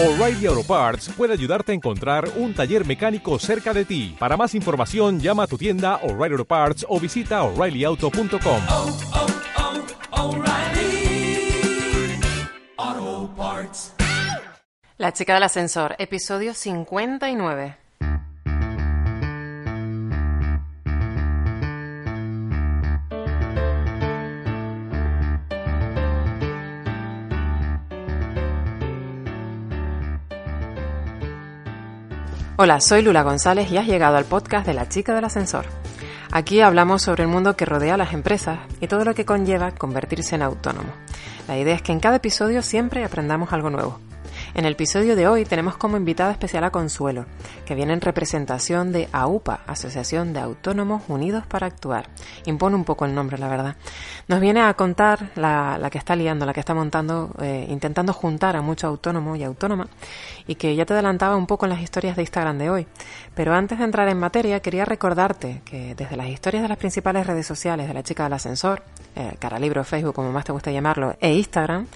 O'Reilly Auto Parts puede ayudarte a encontrar un taller mecánico cerca de ti. Para más información, llama a tu tienda O'Reilly Auto Parts o visita oreillyauto.com. oh, oh, Parts. La chica del ascensor, episodio 59. Hola, soy Lula González y has llegado al podcast de La chica del ascensor. Aquí hablamos sobre el mundo que rodea a las empresas y todo lo que conlleva convertirse en autónomo. La idea es que en cada episodio siempre aprendamos algo nuevo. En el episodio de hoy tenemos como invitada especial a Consuelo, que viene en representación de AUPA, Asociación de Autónomos Unidos para Actuar. Impone un poco el nombre, la verdad. Nos viene a contar la, que está liando, la que está montando, eh, intentando juntar a muchos autónomos y autónomas, y que ya te adelantaba un poco en las historias de Instagram de hoy. Pero antes de entrar en materia, quería recordarte que desde las historias de las principales redes sociales de la chica del ascensor, eh, Caralibro, Facebook, como más te gusta llamarlo, e Instagram,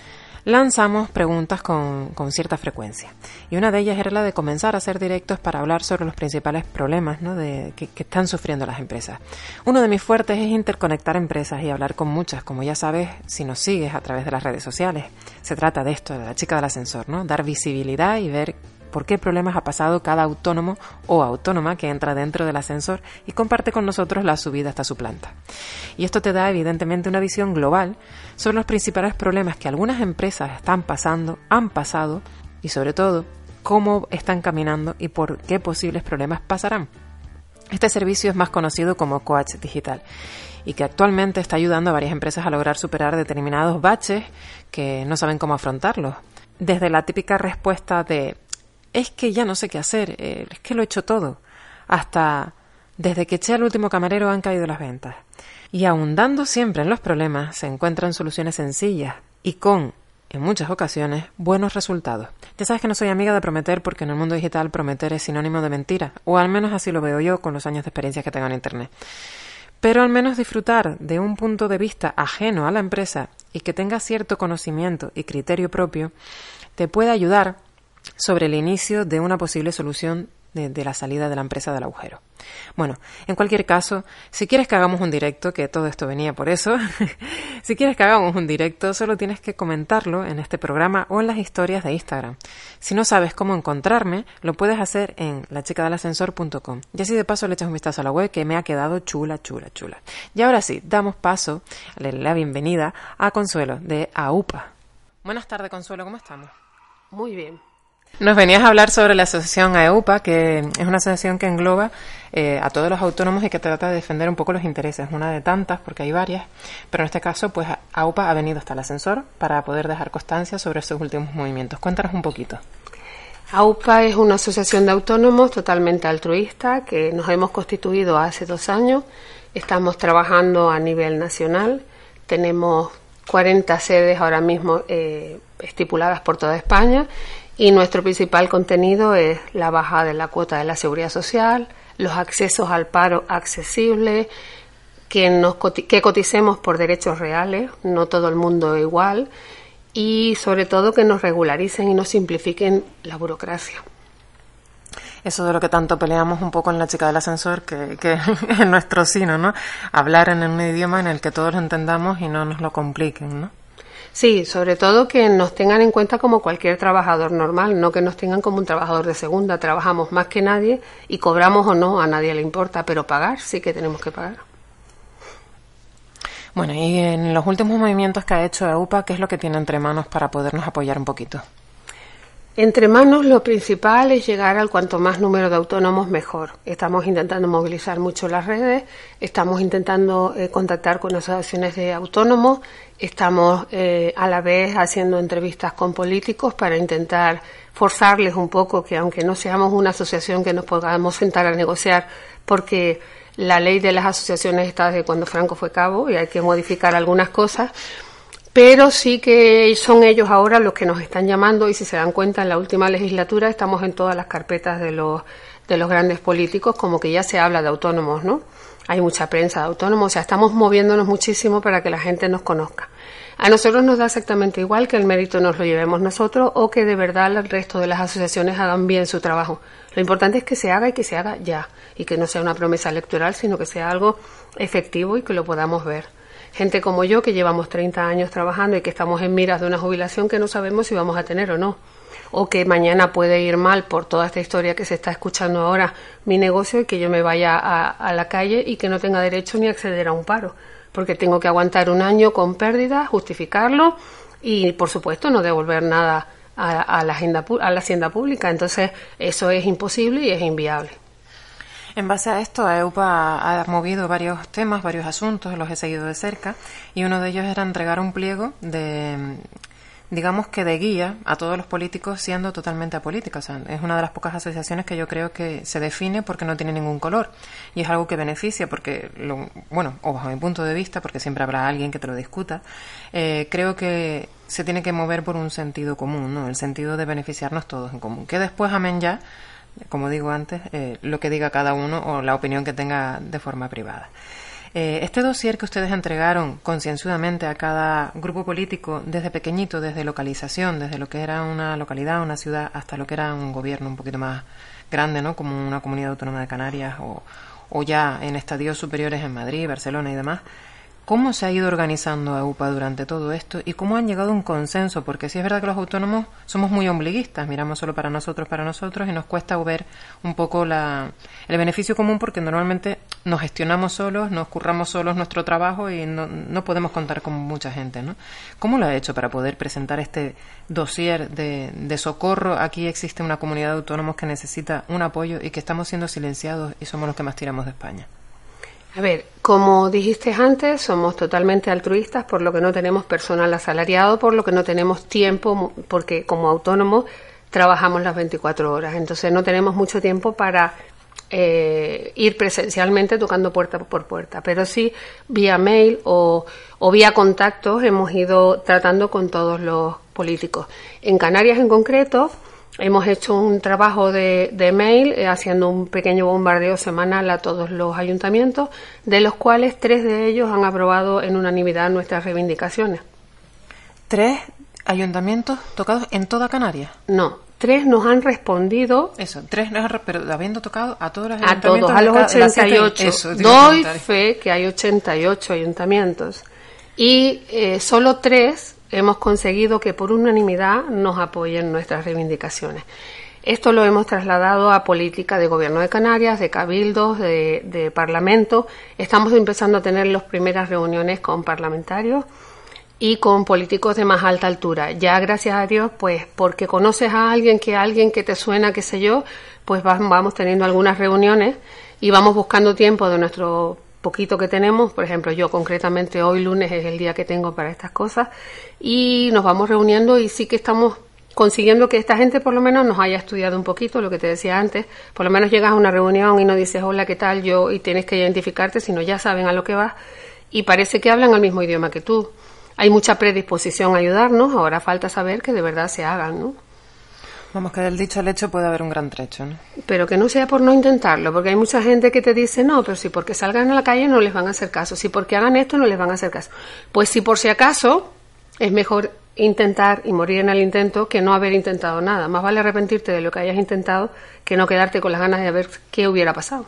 lanzamos preguntas con, con, cierta frecuencia. Y una de ellas era la de comenzar a hacer directos para hablar sobre los principales problemas ¿no? de, que, que, están sufriendo las empresas. Uno de mis fuertes es interconectar empresas y hablar con muchas, como ya sabes si nos sigues a través de las redes sociales. Se trata de esto, de la chica del ascensor, ¿no? dar visibilidad y ver por qué problemas ha pasado cada autónomo o autónoma que entra dentro del ascensor y comparte con nosotros la subida hasta su planta. Y esto te da evidentemente una visión global sobre los principales problemas que algunas empresas están pasando, han pasado y sobre todo cómo están caminando y por qué posibles problemas pasarán. Este servicio es más conocido como Coach Digital y que actualmente está ayudando a varias empresas a lograr superar determinados baches que no saben cómo afrontarlos. Desde la típica respuesta de es que ya no sé qué hacer, eh, es que lo he hecho todo. Hasta desde que eché al último camarero han caído las ventas. Y ahondando siempre en los problemas, se encuentran soluciones sencillas y con, en muchas ocasiones, buenos resultados. Ya sabes que no soy amiga de prometer porque en el mundo digital prometer es sinónimo de mentira, o al menos así lo veo yo con los años de experiencia que tengo en Internet. Pero al menos disfrutar de un punto de vista ajeno a la empresa y que tenga cierto conocimiento y criterio propio, te puede ayudar sobre el inicio de una posible solución de, la salida de la empresa del agujero. Bueno, en cualquier caso, si quieres que hagamos un directo, que todo esto venía por eso, si quieres que hagamos un directo, solo tienes que comentarlo en este programa o en las historias de Instagram. Si no sabes cómo encontrarme, lo puedes hacer en lachicadelascensor.com. Y así de paso le echas un vistazo a la web que me ha quedado chula, chula, chula. Y ahora sí, damos paso, la bienvenida a Consuelo de AUPA. Buenas tardes, Consuelo, ¿cómo estamos? Muy bien. Nos venías a hablar sobre la asociación AEUPA, que es una asociación que engloba eh, a todos los autónomos y que trata de defender un poco los intereses, una de tantas, porque hay varias, pero en este caso, pues AUPA ha venido hasta el ascensor para poder dejar constancia sobre estos últimos movimientos. Cuéntanos un poquito. AUPA es una asociación de autónomos totalmente altruista que nos hemos constituido hace dos años. Estamos trabajando a nivel nacional. Tenemos 40 sedes ahora mismo eh, estipuladas por toda España y nuestro principal contenido es la baja de la cuota de la seguridad social, los accesos al paro accesibles, que, nos, que coticemos por derechos reales, no todo el mundo igual, y sobre todo que nos regularicen y nos simplifiquen la burocracia. Eso de lo que tanto peleamos un poco en la chica del ascensor, que, que es nuestro sino, ¿no? Hablar en un idioma en el que todos lo entendamos y no nos lo compliquen, ¿no? Sí, sobre todo que nos tengan en cuenta como cualquier trabajador normal, no que nos tengan como un trabajador de segunda. Trabajamos más que nadie y cobramos o no, a nadie le importa, pero pagar sí que tenemos que pagar. Bueno, y en los últimos movimientos que ha hecho EUPA, ¿qué es lo que tiene entre manos para podernos apoyar un poquito? Entre manos lo principal es llegar al cuanto más número de autónomos mejor. Estamos intentando movilizar mucho las redes, estamos intentando eh, contactar con asociaciones de autónomos, estamos eh, a la vez haciendo entrevistas con políticos para intentar forzarles un poco que aunque no seamos una asociación que nos podamos sentar a negociar porque la ley de las asociaciones está desde cuando Franco fue cabo y hay que modificar algunas cosas, pero sí que son ellos ahora los que nos están llamando y si se dan cuenta en la última legislatura estamos en todas las carpetas de los de los grandes políticos como que ya se habla de autónomos, ¿no? hay mucha prensa de autónomos, o sea, estamos moviéndonos muchísimo para que la gente nos conozca. A nosotros nos da exactamente igual que el mérito nos lo llevemos nosotros o que de verdad el resto de las asociaciones hagan bien su trabajo. Lo importante es que se haga y que se haga ya, y que no sea una promesa electoral, sino que sea algo efectivo y que lo podamos ver. Gente como yo, que llevamos 30 años trabajando y que estamos en miras de una jubilación que no sabemos si vamos a tener o no o que mañana puede ir mal por toda esta historia que se está escuchando ahora mi negocio y que yo me vaya a, la calle y que no tenga derecho ni acceder a un paro, porque tengo que aguantar un año con pérdidas, justificarlo y, por supuesto, no devolver nada a, la, agenda, a la hacienda pública. Entonces, eso es imposible y es inviable. En base a esto, EUPA ha movido varios temas, varios asuntos, los he seguido de cerca, y uno de ellos era entregar un pliego de digamos que de guía a todos los políticos siendo totalmente apolítica. O sea, es una de las pocas asociaciones que yo creo que se define porque no tiene ningún color. Y es algo que beneficia porque, lo, bueno, o bajo mi punto de vista, porque siempre habrá alguien que te lo discuta, eh, creo que se tiene que mover por un sentido común, ¿no? El sentido de beneficiarnos todos en común. Que después, amén ya, como digo antes, eh, lo que diga cada uno o la opinión que tenga de forma privada. Eh, este dossier que ustedes entregaron concienzudamente a cada grupo político desde pequeñito, desde localización, desde lo que era una localidad, una ciudad, hasta lo que era un gobierno un poquito más grande, ¿no? Como una comunidad autónoma de Canarias o, o ya en estadios superiores en Madrid, Barcelona y demás. ¿Cómo se ha ido organizando EUPA durante todo esto y cómo han llegado a un consenso? Porque sí es verdad que los autónomos somos muy ombliguistas, miramos solo para nosotros, para nosotros y nos cuesta ver un poco la, el beneficio común porque normalmente nos gestionamos solos, nos curramos solos nuestro trabajo y no, podemos contar con mucha gente, ¿no? ¿Cómo lo ha hecho para poder presentar este dossier de, de socorro? Aquí existe una comunidad de autónomos que necesita un apoyo y que estamos siendo silenciados y somos los que más tiramos de España. A ver, como dijiste antes, somos totalmente altruistas, por lo que no tenemos personal asalariado, por lo que no tenemos tiempo, porque como autónomos trabajamos las 24 horas, entonces no tenemos mucho tiempo para eh, ir presencialmente tocando puerta por puerta, pero sí vía mail o, o vía contactos hemos ido tratando con todos los políticos. En Canarias en concreto, Hemos hecho un trabajo de, de mail eh, haciendo un pequeño bombardeo semanal a todos los ayuntamientos, de los cuales tres de ellos han aprobado en unanimidad nuestras reivindicaciones. ¿Tres ayuntamientos tocados en toda Canarias? No, tres nos han respondido. Eso, tres nos han pero habiendo tocado a todos los ayuntamientos. A todos, a los 88. Eso, Doy fe que hay 88 ayuntamientos. Y eh, solo tres hemos conseguido que por unanimidad nos apoyen nuestras reivindicaciones. Esto lo hemos trasladado a política de gobierno de Canarias, de cabildos, de, parlamento. Estamos empezando a tener las primeras reuniones con parlamentarios y con políticos de más alta altura. Ya gracias a Dios, pues porque conoces a alguien que alguien que te suena, qué sé yo, pues vamos teniendo algunas reuniones y vamos buscando tiempo de nuestro poquito que tenemos, por ejemplo, yo concretamente hoy lunes es el día que tengo para estas cosas y nos vamos reuniendo y sí que estamos consiguiendo que esta gente por lo menos nos haya estudiado un poquito, lo que te decía antes, por lo menos llegas a una reunión y no dices hola, ¿qué tal? yo y tienes que identificarte, sino ya saben a lo que vas y parece que hablan el mismo idioma que tú. Hay mucha predisposición a ayudarnos, ahora falta saber que de verdad se hagan, ¿no? Vamos, que del dicho al hecho puede haber un gran trecho, ¿no? Pero que no sea por no intentarlo, porque hay mucha gente que te dice, no, pero si porque salgan a la calle no les van a hacer caso, si porque hagan esto no les van a hacer caso. Pues si por si acaso es mejor intentar y morir en el intento que no haber intentado nada. Más vale arrepentirte de lo que hayas intentado que no quedarte con las ganas de ver qué hubiera pasado.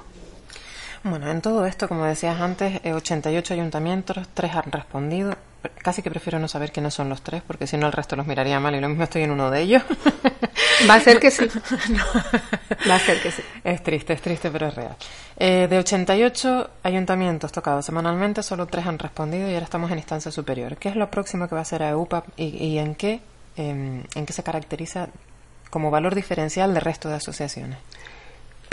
Bueno, en todo esto, como decías antes, 88 eh, ayuntamientos, tres han respondido casi que prefiero no saber quiénes son los tres, porque si no el resto los miraría mal y lo mismo estoy en uno de ellos. Va a ser que sí. Va a ser que sí. Es triste, es triste, pero es real. Eh, de 88 ayuntamientos tocados semanalmente, solo tres han respondido y ahora estamos en instancia superior. ¿Qué es lo próximo que va a hacer a EUPA y, en, qué, em, en qué se caracteriza como valor diferencial del resto de asociaciones?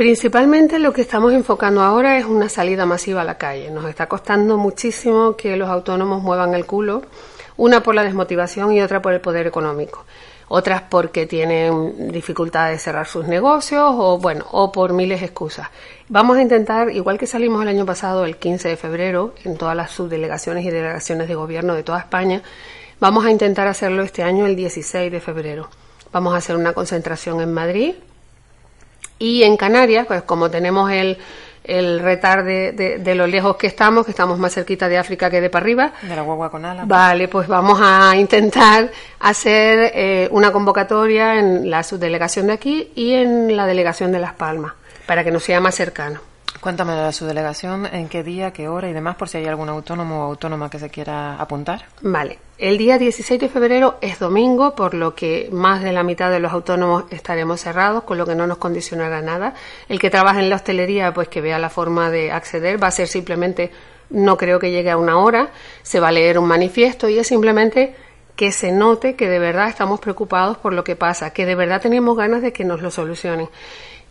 Principalmente lo que estamos enfocando ahora es una salida masiva a la calle. Nos está costando muchísimo que los autónomos muevan el culo, una por la desmotivación y otra por el poder económico. Otras porque tienen dificultad de cerrar sus negocios o bueno, o por miles de excusas. Vamos a intentar, igual que salimos el año pasado, el 15 de febrero, en todas las subdelegaciones y delegaciones de gobierno de toda España, vamos a intentar hacerlo este año el 16 de febrero. Vamos a hacer una concentración en Madrid, y en Canarias, pues como tenemos el, el retar de, de, de lo lejos que estamos, que estamos más cerquita de África que de para arriba. De la guagua con alas. Vale, pues vamos a intentar hacer eh, una convocatoria en la subdelegación de aquí y en la delegación de Las Palmas, para que nos sea más cercano. Cuéntame de su delegación, en qué día, qué hora y demás, por si hay algún autónomo o autónoma que se quiera apuntar. Vale, el día 16 de febrero es domingo, por lo que más de la mitad de los autónomos estaremos cerrados, con lo que no nos condicionará nada. El que trabaja en la hostelería, pues que vea la forma de acceder, va a ser simplemente, no creo que llegue a una hora, se va a leer un manifiesto y es simplemente que se note que de verdad estamos preocupados por lo que pasa, que de verdad tenemos ganas de que nos lo solucionen.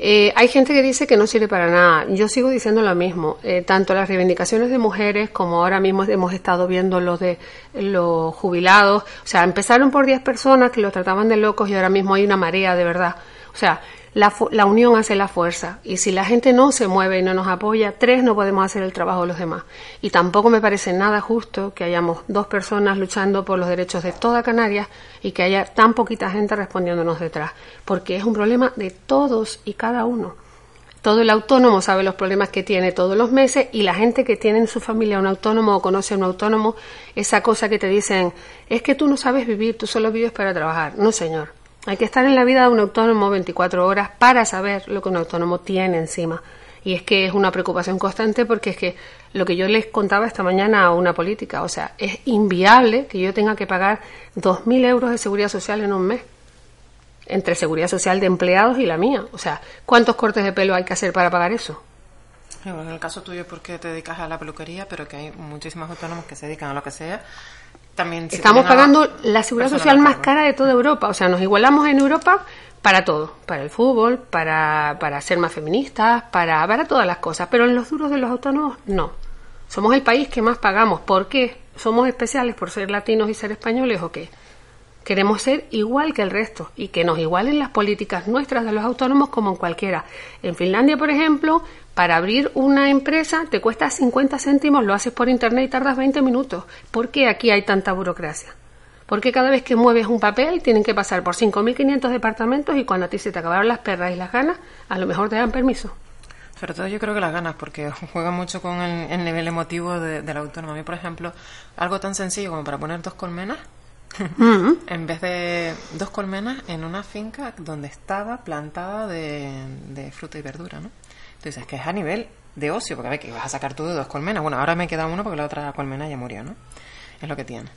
Eh, hay gente que dice que no sirve para nada. Yo sigo diciendo lo mismo. Eh, tanto las reivindicaciones de mujeres como ahora mismo hemos estado viendo los de los jubilados. O sea, empezaron por 10 personas que los trataban de locos y ahora mismo hay una marea de verdad. O sea, la, la, unión hace la fuerza. Y si la gente no se mueve y no nos apoya, tres no podemos hacer el trabajo de los demás. Y tampoco me parece nada justo que hayamos dos personas luchando por los derechos de toda Canarias y que haya tan poquita gente respondiéndonos detrás. Porque es un problema de todos y cada uno. Todo el autónomo sabe los problemas que tiene todos los meses y la gente que tiene en su familia un autónomo o conoce a un autónomo, esa cosa que te dicen, es que tú no sabes vivir, tú solo vives para trabajar. No, señor. Hay que estar en la vida de un autónomo 24 horas para saber lo que un autónomo tiene encima. Y es que es una preocupación constante porque es que lo que yo les contaba esta mañana a una política, o sea, es inviable que yo tenga que pagar 2.000 euros de seguridad social en un mes, entre seguridad social de empleados y la mía. O sea, ¿cuántos cortes de pelo hay que hacer para pagar eso? en el caso tuyo, porque te dedicas a la peluquería, pero que hay muchísimos autónomos que se dedican a lo que sea, también Estamos pagando la seguridad social más cara de toda Europa. O sea, nos igualamos en Europa para todo, para el fútbol, para, para ser más feministas, para, para todas las cosas. Pero en los duros de los autónomos, no. Somos el país que más pagamos. ¿Por qué? ¿Somos especiales por ser latinos y ser españoles o qué? Queremos ser igual que el resto y que nos igualen las políticas nuestras de los autónomos como en cualquiera. En Finlandia, por ejemplo, para abrir una empresa te cuesta 50 céntimos, lo haces por internet y tardas 20 minutos. ¿Por qué aquí hay tanta burocracia? Porque cada vez que mueves un papel tienen que pasar por 5.500 departamentos y cuando a ti se te acabaron las perras y las ganas, a lo mejor te dan permiso. Sobre todo yo creo que las ganas, porque juega mucho con el, nivel emotivo de, del autónomo. A mí, por ejemplo, algo tan sencillo como para poner dos colmenas, en vez de dos colmenas en una finca donde estaba plantada de, fruta y verdura, ¿no? Entonces, es que es a nivel de ocio, porque a ver, que vas a sacar tú de dos colmenas. Bueno, ahora me queda uno porque la otra colmena ya murió, ¿no? Es lo que tiene.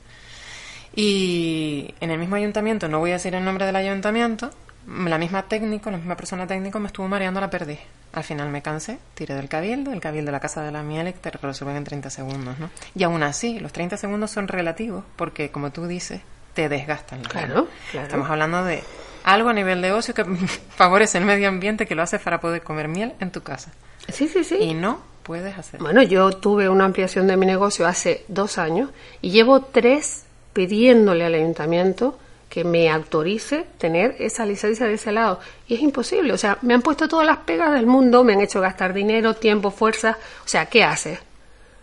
Y en el mismo ayuntamiento, no voy a decir el nombre del ayuntamiento, la misma técnico, la misma persona técnico me estuvo mareando, la perdí. Al final me cansé, tiré del cabildo, el cabildo de la casa de la miel te lo resuelven en 30 segundos, ¿no? Y aún así, los 30 segundos son relativos porque, como tú dices, te desgastan. Claro, claro. Estamos hablando de algo a nivel de ocio que favorece el medio ambiente, que lo hace para poder comer miel en tu casa. Sí, sí, sí. Y no puedes hacer. Bueno, yo tuve una ampliación de mi negocio hace dos años y llevo tres pidiéndole al ayuntamiento que me autorice tener esa licencia de ese lado. Y es imposible. O sea, me han puesto todas las pegas del mundo, me han hecho gastar dinero, tiempo, fuerza. O sea, ¿qué haces?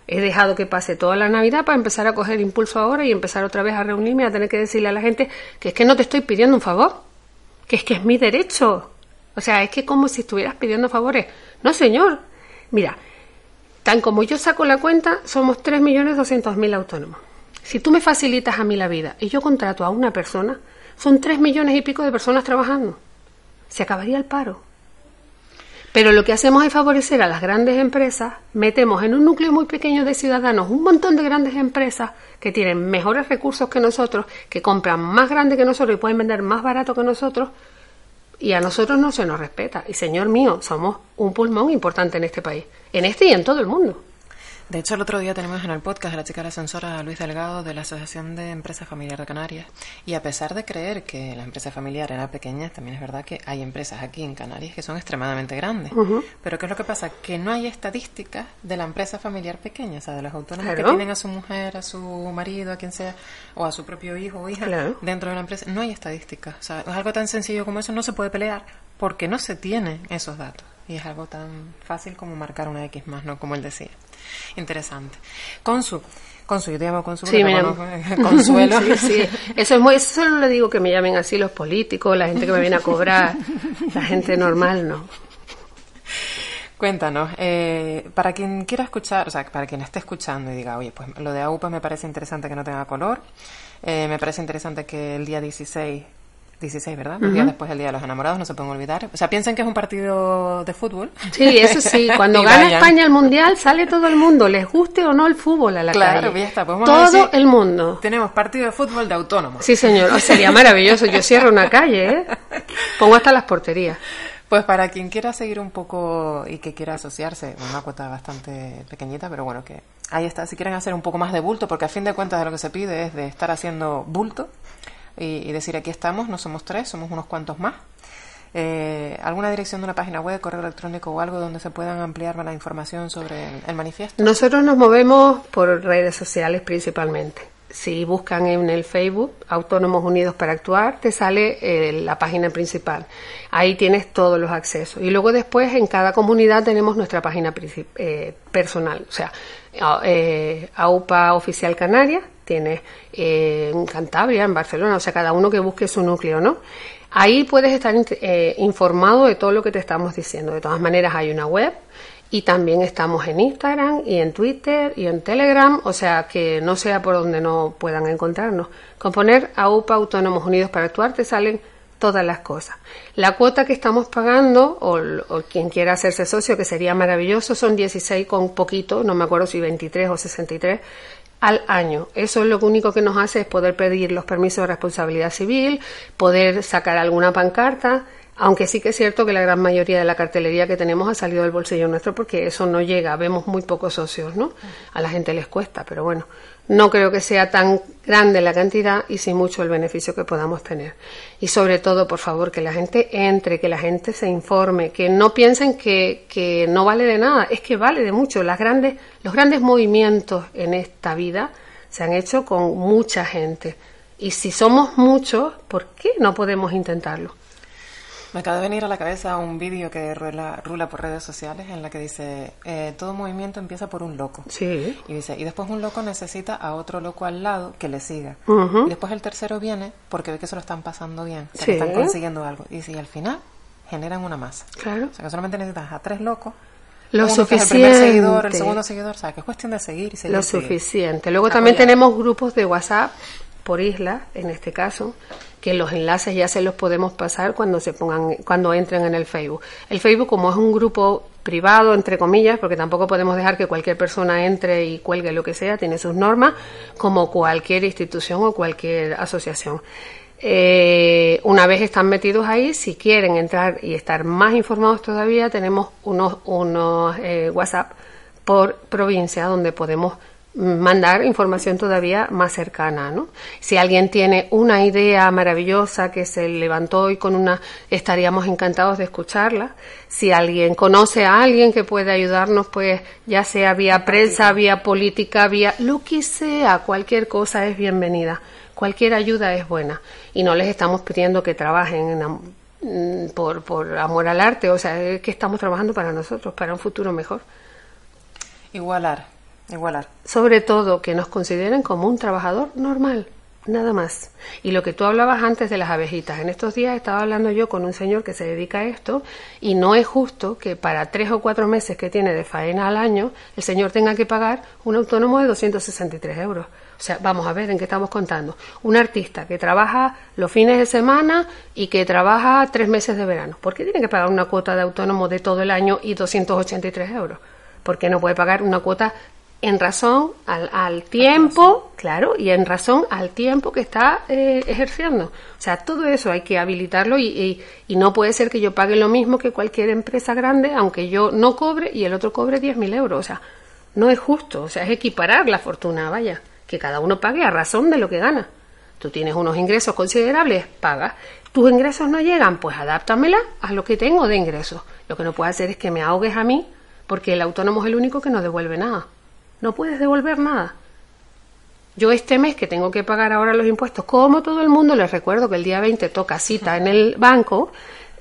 He dejado que pase toda la Navidad para empezar a coger impulso ahora y empezar otra vez a reunirme, a tener que decirle a la gente que es que no te estoy pidiendo un favor, que es que es mi derecho. O sea, es que como si estuvieras pidiendo favores. No, señor. Mira, tan como yo saco la cuenta, somos 3.200.000 autónomos. Si tú me facilitas a mí la vida y yo contrato a una persona, son tres millones y pico de personas trabajando. Se acabaría el paro. Pero lo que hacemos es favorecer a las grandes empresas, metemos en un núcleo muy pequeño de ciudadanos un montón de grandes empresas que tienen mejores recursos que nosotros, que compran más grande que nosotros y pueden vender más barato que nosotros, y a nosotros no se nos respeta. Y señor mío, somos un pulmón importante en este país, en este y en todo el mundo. De hecho, el otro día tenemos en el podcast de la chica ascensora a Luis Delgado de la Asociación de Empresas Familiares de Canarias. Y a pesar de creer que la empresa familiar era pequeña, también es verdad que hay empresas aquí en Canarias que son extremadamente grandes. Pero ¿qué es lo que pasa? Que no hay estadísticas de la empresa familiar pequeña, o sea, de los autónomos que tienen a su mujer, a su marido, a quien sea, o a su propio hijo o hija dentro de la empresa. No hay estadísticas. O sea, es algo tan sencillo como eso no se puede pelear porque no se tienen esos datos. Y es algo tan fácil como marcar una X más, ¿no? Como él decía. Interesante. Consu, Consu, yo te llamo Consu. Sí, me Consuelo. sí, sí. Eso es muy, eso solo le digo que me llamen así los políticos, la gente que me viene a cobrar, la gente normal no. Cuéntanos, eh, para quien quiera escuchar, o sea, para quien esté escuchando y diga, oye, pues lo de AUPA me parece interesante que no tenga color, eh, me parece interesante que el día 16 16, ¿verdad? Los días después del Día de los Enamorados, no se pueden olvidar. O sea, piensen que es un partido de fútbol. Sí, eso sí. Cuando gana vayan. España el Mundial, sale todo el mundo, les guste o no el fútbol a la Claro, calle. ya está, pues todo decir- el mundo. Tenemos partido de fútbol de autónomos. Sí, señor. Oh, sería maravilloso. Yo cierro una calle, ¿eh? Pongo hasta las porterías. Pues para quien quiera seguir un poco y que quiera asociarse, una cuota bastante pequeñita, pero bueno, que ahí está. Si quieren hacer un poco más de bulto, porque a fin de cuentas de lo que se pide es de estar haciendo bulto y, decir aquí estamos, no somos tres, somos unos cuantos más. Eh, ¿Alguna dirección de una página web, correo electrónico o algo donde se puedan ampliar la información sobre el, manifiesto? Nosotros nos movemos por redes sociales principalmente. Si buscan en el Facebook Autónomos Unidos para Actuar, te sale eh, la página principal. Ahí tienes todos los accesos. Y luego después en cada comunidad tenemos nuestra página eh, personal. O sea, a- eh, AUPA Oficial Canarias, tienes eh, en Cantabria, en Barcelona, o sea, cada uno que busque su núcleo, ¿no? Ahí puedes estar eh, informado de todo lo que te estamos diciendo. De todas maneras, hay una web y también estamos en Instagram y en Twitter y en Telegram, o sea que no sea por donde no puedan encontrarnos. Con poner AUPA Autónomos Unidos para Actuar te salen todas las cosas. La cuota que estamos pagando, o, o quien quiera hacerse socio, que sería maravilloso, son 16 con poquito, no me acuerdo si 23 o 63 al año. Eso es lo único que nos hace es poder pedir los permisos de responsabilidad civil, poder sacar alguna pancarta, aunque sí que es cierto que la gran mayoría de la cartelería que tenemos ha salido del bolsillo nuestro porque eso no llega, vemos muy pocos socios, ¿no? A la gente les cuesta, pero bueno, no creo que sea tan grande la cantidad y sí mucho el beneficio que podamos tener. Y sobre todo, por favor, que la gente entre, que la gente se informe, que no piensen que, que no vale de nada, es que vale de mucho. Las grandes, los grandes movimientos en esta vida se han hecho con mucha gente. Y si somos muchos, ¿por qué no podemos intentarlo? Me acaba de venir a la cabeza un vídeo que rula, rula por redes sociales en la que dice, eh, todo movimiento empieza por un loco. Sí. Y dice, y después un loco necesita a otro loco al lado que le siga. Ujú. Y después el tercero viene porque ve que se lo están pasando bien, o sea, Sí. que están consiguiendo algo. Y dice, y al final generan una masa. Claro. O sea, que solamente necesitas a tres locos. Lo uno es el primer seguidor, el suficiente. segundo seguidor, o sea, que es cuestión de seguir y seguir. Lo suficiente. Luego también tenemos grupos de WhatsApp por isla, en este caso, que los enlaces ya se los podemos pasar cuando se pongan, cuando entren en el Facebook. El Facebook, como es un grupo privado, entre comillas, porque tampoco podemos dejar que cualquier persona entre y cuelgue lo que sea, tiene sus normas, como cualquier institución o cualquier asociación. Eh, una vez están metidos ahí, si quieren entrar y estar más informados todavía, tenemos unos, unos eh, WhatsApp por provincia donde podemos mandar información todavía más cercana, ¿no? Si alguien tiene una idea maravillosa que se levantó y con una estaríamos encantados de escucharla. Si alguien conoce a alguien que puede ayudarnos, pues ya sea vía prensa, vía política, vía lo que sea, cualquier cosa es bienvenida. Cualquier ayuda es buena y no les estamos pidiendo que trabajen en am- mm, por, por amor al arte, o sea, es que estamos trabajando para nosotros, para un futuro mejor. Igualar, igualar. Sobre todo que nos consideren como un trabajador normal, nada más. Y lo que tú hablabas antes de las abejitas, en estos días estaba hablando yo con un señor que se dedica a esto y no es justo que para tres o cuatro meses que tiene de faena al año el señor tenga que pagar un autónomo de 263 euros. O sea, vamos a ver en qué estamos contando. Un artista que trabaja los fines de semana y que trabaja tres meses de verano. ¿Por qué tiene que pagar una cuota de autónomo de todo el año y 283 euros? ¿Por qué no puede pagar una cuota en razón al, al tiempo, claro, y en razón al tiempo que está eh, ejerciendo. O sea, todo eso hay que habilitarlo y, y, y no puede ser que yo pague lo mismo que cualquier empresa grande, aunque yo no cobre y el otro cobre 10.000 euros. O sea, no es justo, o sea, es equiparar la fortuna, vaya, que cada uno pague a razón de lo que gana. Tú tienes unos ingresos considerables, pagas. Tus ingresos no llegan, pues adáptamela a lo que tengo de ingresos. Lo que no puedo hacer es que me ahogues a mí, porque el autónomo es el único que no devuelve nada. No puedes devolver nada. Yo este mes que tengo que pagar ahora los impuestos, como todo el mundo, les recuerdo que el día 20 toca cita en el banco,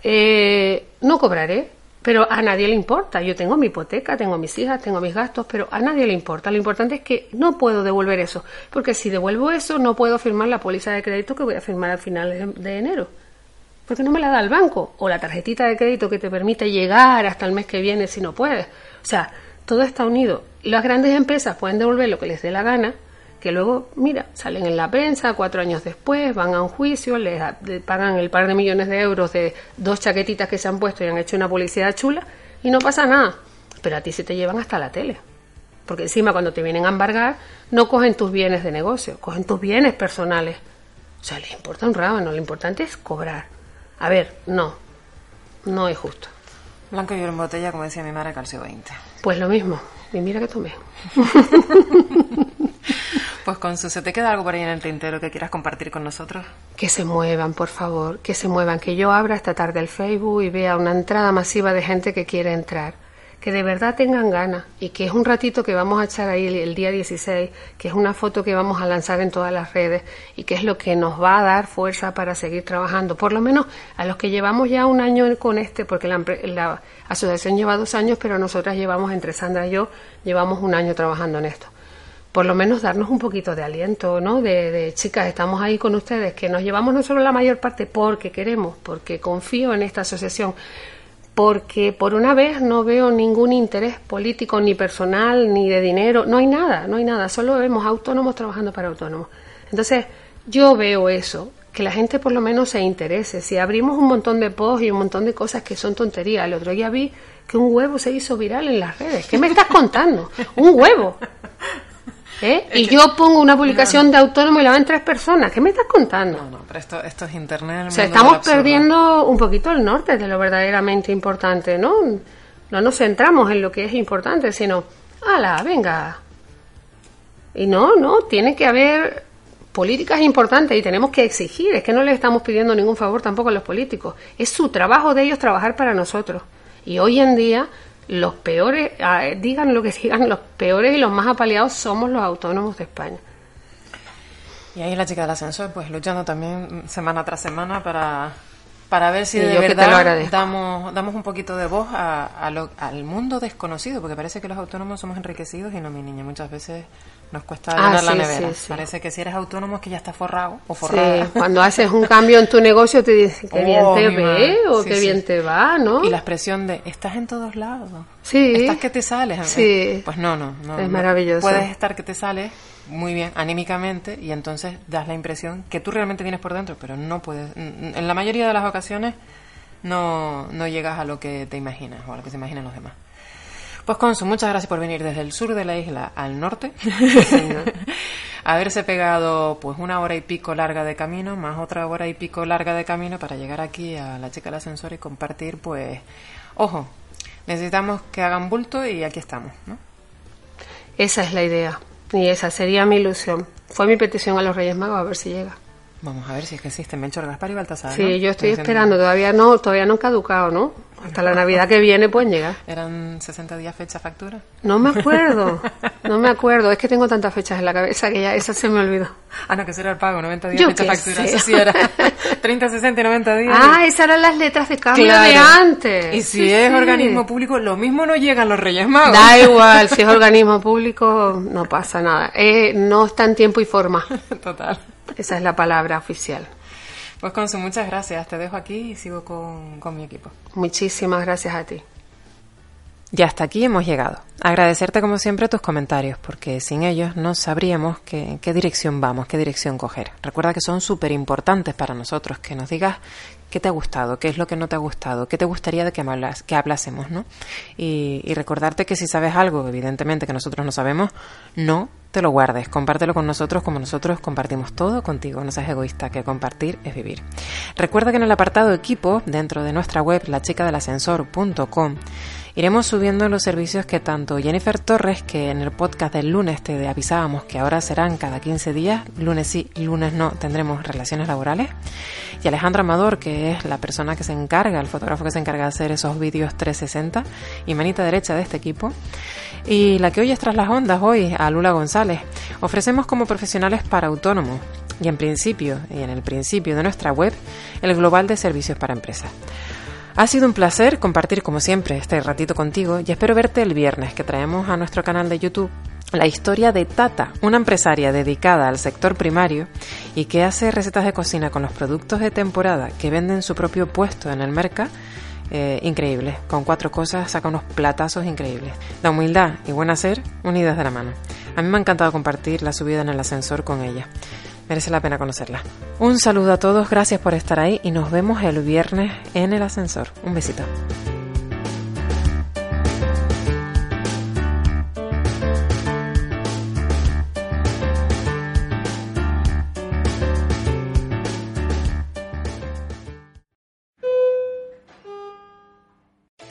eh, no cobraré, pero a nadie le importa. Yo tengo mi hipoteca, tengo mis hijas, tengo mis gastos, pero a nadie le importa. Lo importante es que no puedo devolver eso, porque si devuelvo eso no puedo firmar la póliza de crédito que voy a firmar al final de, de enero. porque no me la da el banco, o la tarjetita de crédito que te permite llegar hasta el mes que viene si no puedes. O sea, todo está unido. Las grandes empresas pueden devolver lo que les dé la gana, que luego, mira, salen en la prensa cuatro años después, van a un juicio, les pagan el par de millones de euros de dos chaquetitas que se han puesto y han hecho una publicidad chula y no pasa nada. Pero a ti se te llevan hasta la tele. Porque encima cuando te vienen a embargar, no cogen tus bienes de negocio, cogen tus bienes personales. O sea, les importa un rábano, lo importante es cobrar. A ver, no, no es justo. Blanco y en botella, como decía mi madre, calcio 20. Pues lo mismo, y mira que tomé. Pues con su, ¿se te queda algo por ahí en el tintero que quieras compartir con nosotros? Que se muevan, por favor, que se muevan, que yo abra esta tarde el Facebook y vea una entrada masiva de gente que quiere entrar que de verdad tengan ganas y que es un ratito que vamos a echar ahí el, día 16, que es una foto que vamos a lanzar en todas las redes y que es lo que nos va a dar fuerza para seguir trabajando, por lo menos a los que llevamos ya un año con este, porque la, asociación lleva dos años, pero nosotras llevamos, entre Sandra y yo, llevamos un año trabajando en esto por lo menos darnos un poquito de aliento, ¿no? De, de, chicas, estamos ahí con ustedes, que nos llevamos no solo la mayor parte porque queremos, porque confío en esta asociación, porque por una vez no veo ningún interés político ni personal ni de dinero, no hay nada, no hay nada, solo vemos autónomos trabajando para autónomos. Entonces, yo veo eso, que la gente por lo menos se interese. Si abrimos un montón de posts y un montón de cosas que son tonterías, el otro día vi que un huevo se hizo viral en las redes. ¿Qué me estás contando? Un huevo. ¿Eh? Y yo pongo una publicación de autónomo y la ven tres personas. ¿Qué me estás contando? No, no, pero esto, esto es internet. O sea, estamos perdiendo un poquito el norte de lo verdaderamente importante, ¿no? No nos centramos en lo que es importante, sino, ¡hala, venga! Y no, no, tiene que haber políticas importantes y tenemos que exigir. Es que no les estamos pidiendo ningún favor tampoco a los políticos. Es su trabajo de ellos trabajar para nosotros. Y hoy en día los peores, ah, digan lo que digan, los peores y los más apaleados somos los autónomos de España. Y ahí la chica del ascensor, pues luchando también semana tras semana para, para ver si de verdad damos, damos un poquito de voz a, al mundo desconocido, porque parece que los autónomos somos enriquecidos y no, mi niña, muchas veces nos cuesta ah, la nevera. Parece que si eres autónomo es que ya estás forrado o forrada. cuando haces un cambio en tu negocio te dicen que bien oh, te ve o qué bien te va, ¿no? Y la expresión de estás en todos lados. Sí. Estás que te sales. Sí. Pues no, no, no. Es maravilloso. Puedes estar que te sales muy bien anímicamente y entonces das la impresión que tú realmente tienes por dentro, pero no puedes. En la mayoría de las ocasiones no, no llegas a lo que te imaginas o a lo que se imaginan los demás. Pues Consu, muchas gracias por venir desde el sur de la isla al norte. Haberse pegado pues una hora y pico larga de camino, más otra hora y pico larga de camino para llegar aquí a la chica del ascensor y compartir, pues, ojo, necesitamos que hagan bulto y aquí estamos, ¿no? Esa es la idea y esa sería mi ilusión. Fue mi petición a los Reyes Magos a ver si llega. Vamos a ver si es que existe Menchor Gaspar y Baltasar. Sí, yo estoy esperando, todavía no, todavía no caducado, ¿no? Hasta la Navidad que viene pueden llegar. ¿Eran 60 días fecha factura? No me acuerdo, no me acuerdo, es que tengo tantas fechas en la cabeza que ya esa se me olvidó. Ah, no, que eso era el pago, 90 días fecha factura, eso sí era 30, 60 y 90 días. Ah, esas eran las letras de cambio de antes. Y si es organismo público, lo mismo no llegan los Reyes Magos. Da igual, si es organismo público no pasa nada, eh, no está en tiempo y forma. Total. Esa es la palabra oficial. Pues Consu, muchas gracias. Te dejo aquí y sigo con, con mi equipo. Muchísimas gracias a ti. Ya hasta aquí hemos llegado. Agradecerte como siempre tus comentarios, porque sin ellos no sabríamos qué, qué dirección vamos, qué dirección coger. Recuerda que son súper importantes para nosotros, que nos digas qué te ha gustado, qué es lo que no te ha gustado, qué te gustaría de que, hablas, que hablásemos, ¿no? Y, y recordarte que si sabes algo, evidentemente que nosotros no sabemos, no te lo guardes, compártelo con nosotros como nosotros compartimos todo contigo. No seas egoísta, que compartir es vivir. Recuerda que en el apartado equipo, dentro de nuestra web, lachicadelascensor.com, iremos subiendo los servicios que tanto Jennifer Torres, que en el podcast del lunes te avisábamos que ahora serán cada 15 días, lunes sí, lunes no, tendremos relaciones laborales, y Alejandra Amador, que es la persona que se encarga, el fotógrafo que se encarga de hacer esos vídeos 360 y manita derecha de este equipo, y la que hoy es tras las ondas hoy, a Lula González. Ofrecemos como profesionales para autónomos y en principio, y en el principio de nuestra web, el Global de Servicios para Empresas. Ha sido un placer compartir como siempre este ratito contigo y espero verte el viernes que traemos a nuestro canal de YouTube la historia de Tata, una empresaria dedicada al sector primario y que hace recetas de cocina con los productos de temporada que venden su propio puesto en el mercado. Eh, increíble, con cuatro cosas saca unos platazos increíbles. La humildad y buen hacer unidas de la mano. A mí me ha encantado compartir la subida en el ascensor con ella. Merece la pena conocerla. Un saludo a todos, gracias por estar ahí y nos vemos el viernes en el ascensor. Un besito.